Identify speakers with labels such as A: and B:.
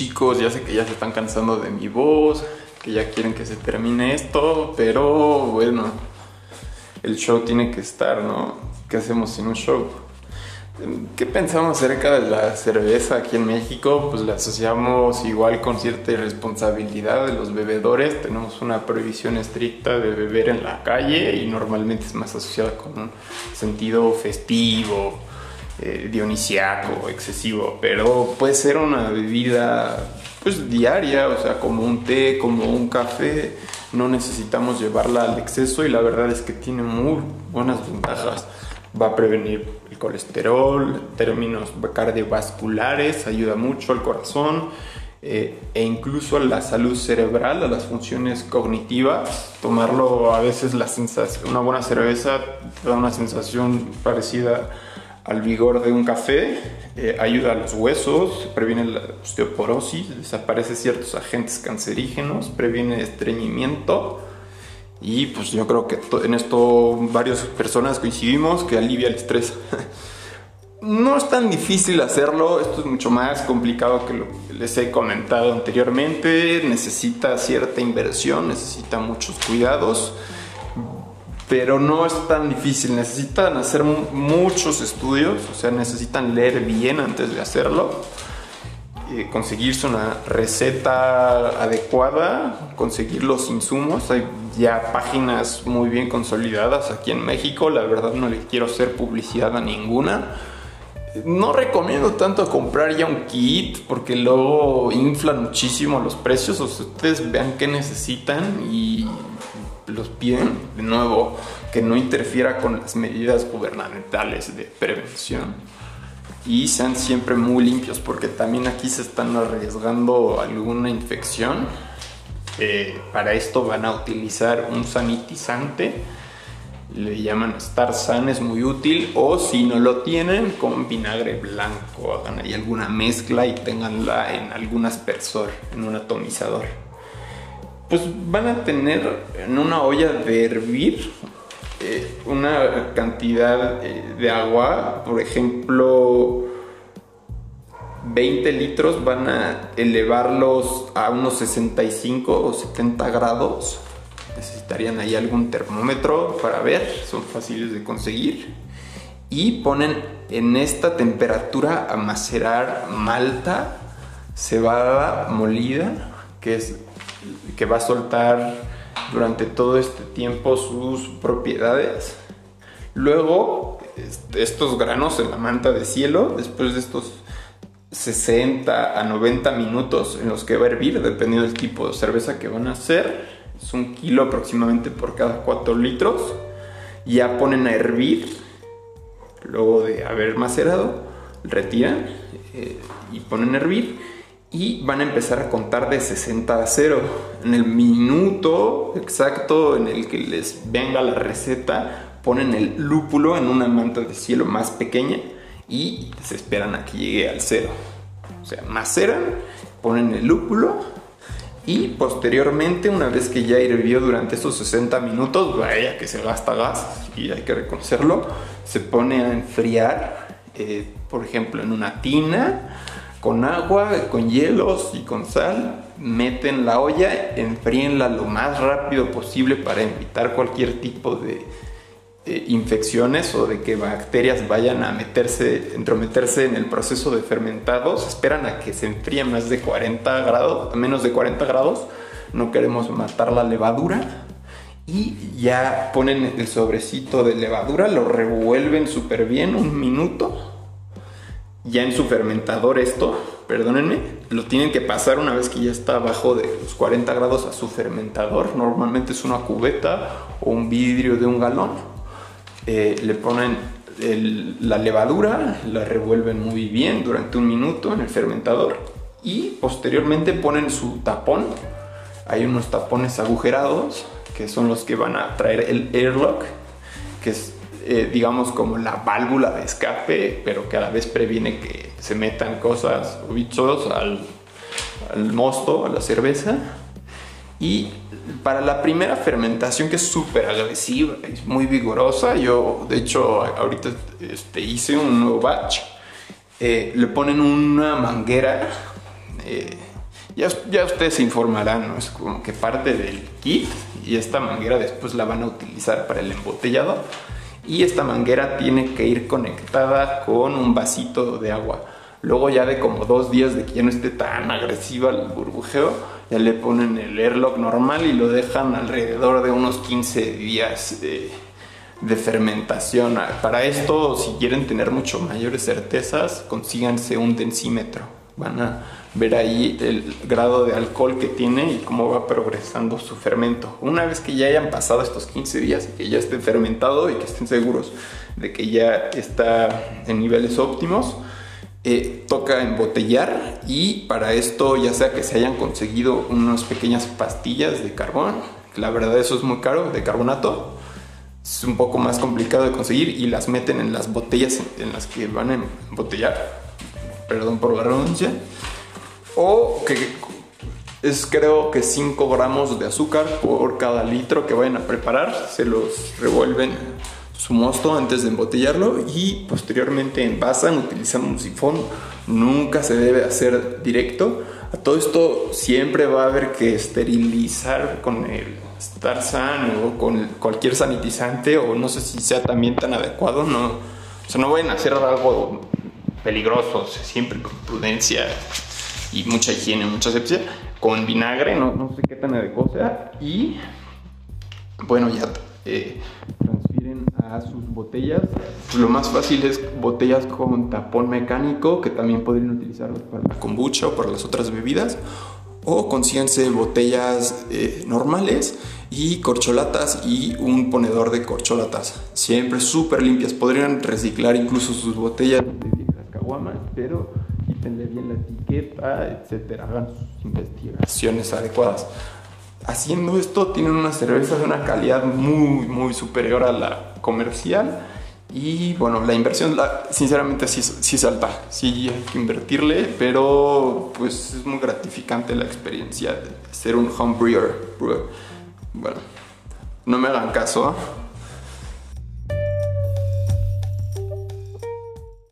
A: chicos, ya sé que ya se están cansando de mi voz, que ya quieren que se termine esto, pero bueno, el show tiene que estar, ¿no? ¿Qué hacemos sin un show? ¿Qué pensamos acerca de la cerveza aquí en México? Pues la asociamos igual con cierta irresponsabilidad de los bebedores. Tenemos una prohibición estricta de beber en la calle y normalmente es más asociada con un sentido festivo, eh, dionisiaco, excesivo. Pero puede ser una bebida pues diaria, o sea, como un té, como un café. No necesitamos llevarla al exceso y la verdad es que tiene muy buenas ventajas va a prevenir el colesterol, términos cardiovasculares, ayuda mucho al corazón eh, e incluso a la salud cerebral, a las funciones cognitivas. Tomarlo a veces la sensación, una buena cerveza da una sensación parecida al vigor de un café, eh, ayuda a los huesos, previene la osteoporosis, desaparece ciertos agentes cancerígenos, previene estreñimiento. Y pues yo creo que en esto varias personas coincidimos que alivia el estrés. no es tan difícil hacerlo, esto es mucho más complicado que lo que les he comentado anteriormente, necesita cierta inversión, necesita muchos cuidados, pero no es tan difícil, necesitan hacer muchos estudios, o sea, necesitan leer bien antes de hacerlo conseguirse una receta adecuada, conseguir los insumos. Hay ya páginas muy bien consolidadas aquí en México. La verdad no le quiero hacer publicidad a ninguna. No recomiendo tanto comprar ya un kit porque luego inflan muchísimo los precios. O ustedes vean qué necesitan y los piden de nuevo que no interfiera con las medidas gubernamentales de prevención y sean siempre muy limpios porque también aquí se están arriesgando alguna infección. Eh, para esto van a utilizar un sanitizante, le llaman Star San, es muy útil, o si no lo tienen, con vinagre blanco, hagan ahí alguna mezcla y tenganla en algún aspersor, en un atomizador. Pues van a tener en una olla de hervir eh, una cantidad eh, de agua, por ejemplo, 20 litros van a elevarlos a unos 65 o 70 grados. Necesitarían ahí algún termómetro para ver, son fáciles de conseguir. Y ponen en esta temperatura a macerar malta, cebada molida, que, es, que va a soltar durante todo este tiempo sus propiedades. Luego, estos granos en la manta de cielo, después de estos 60 a 90 minutos en los que va a hervir, dependiendo del tipo de cerveza que van a hacer, es un kilo aproximadamente por cada 4 litros, ya ponen a hervir, luego de haber macerado, retiran eh, y ponen a hervir y van a empezar a contar de 60 a 0. En el minuto exacto en el que les venga la receta, ponen el lúpulo en una manta de cielo más pequeña y se esperan a que llegue al cero. O sea, maceran, ponen el lúpulo y posteriormente, una vez que ya hirvió durante esos 60 minutos, vaya que se gasta gas y hay que reconocerlo, se pone a enfriar, eh, por ejemplo, en una tina con agua, con hielos y con sal, meten la olla, enfríenla lo más rápido posible para evitar cualquier tipo de infecciones o de que bacterias vayan a meterse, entrometerse en el proceso de fermentados. Esperan a que se enfríe más de 40 grados, a menos de 40 grados. No queremos matar la levadura. Y ya ponen el sobrecito de levadura, lo revuelven súper bien un minuto ya en su fermentador esto, perdónenme, lo tienen que pasar una vez que ya está abajo de los 40 grados a su fermentador. Normalmente es una cubeta o un vidrio de un galón. Eh, le ponen la levadura, la revuelven muy bien durante un minuto en el fermentador y posteriormente ponen su tapón. Hay unos tapones agujerados que son los que van a traer el airlock, que es eh, digamos, como la válvula de escape, pero que a la vez previene que se metan cosas o bichos al, al mosto, a la cerveza. Y para la primera fermentación, que es súper agresiva, es muy vigorosa, yo de hecho ahorita este, hice un nuevo batch, eh, le ponen una manguera eh, Ya, ya ustedes se informarán, ¿no? Es como que parte del kit y esta manguera después la van a utilizar para el embotellado. Y esta manguera tiene que ir conectada con un vasito de agua. Luego ya de como dos días de que ya no esté tan agresiva el burbujeo, ya le ponen el airlock normal y lo dejan alrededor de unos 15 días de, de fermentación. Para esto, si quieren tener mucho mayores certezas, consíganse un densímetro. Van a ver ahí el grado de alcohol que tiene y cómo va progresando su fermento. Una vez que ya hayan pasado estos 15 días y que ya esté fermentado y que estén seguros de que ya está en niveles óptimos, eh, toca embotellar y para esto ya sea que se hayan conseguido unas pequeñas pastillas de carbón, la verdad eso es muy caro, de carbonato, es un poco más complicado de conseguir y las meten en las botellas en las que van a embotellar, perdón por la redundancia, o que es creo que 5 gramos de azúcar por cada litro que vayan a preparar, se los revuelven su mosto antes de embotellarlo y posteriormente envasan utilizando un sifón. Nunca se debe hacer directo. A todo esto siempre va a haber que esterilizar con el Starzan o con cualquier sanitizante o no sé si sea también tan adecuado. No, o sea, no vayan a hacer algo peligroso, siempre con prudencia y mucha higiene, mucha asepsia. Con vinagre, no, no sé qué tan adecuado sea. Y bueno, ya eh, transfieren a sus botellas. Lo más fácil es botellas con tapón mecánico, que también podrían utilizarlos para la kombucha o para las otras bebidas. O consíganse botellas eh, normales y corcholatas y un ponedor de corcholatas. Siempre súper limpias. Podrían reciclar incluso sus botellas de viejas caguamas, pero quítenle bien la etiqueta, etcétera. Hagan sus investigaciones adecuadas haciendo esto tienen una cerveza de una calidad muy, muy superior a la comercial. Y bueno, la inversión, sinceramente, sí, sí es alta. Sí hay que invertirle, pero pues es muy gratificante la experiencia de ser un home brewer. Bueno, no me hagan caso.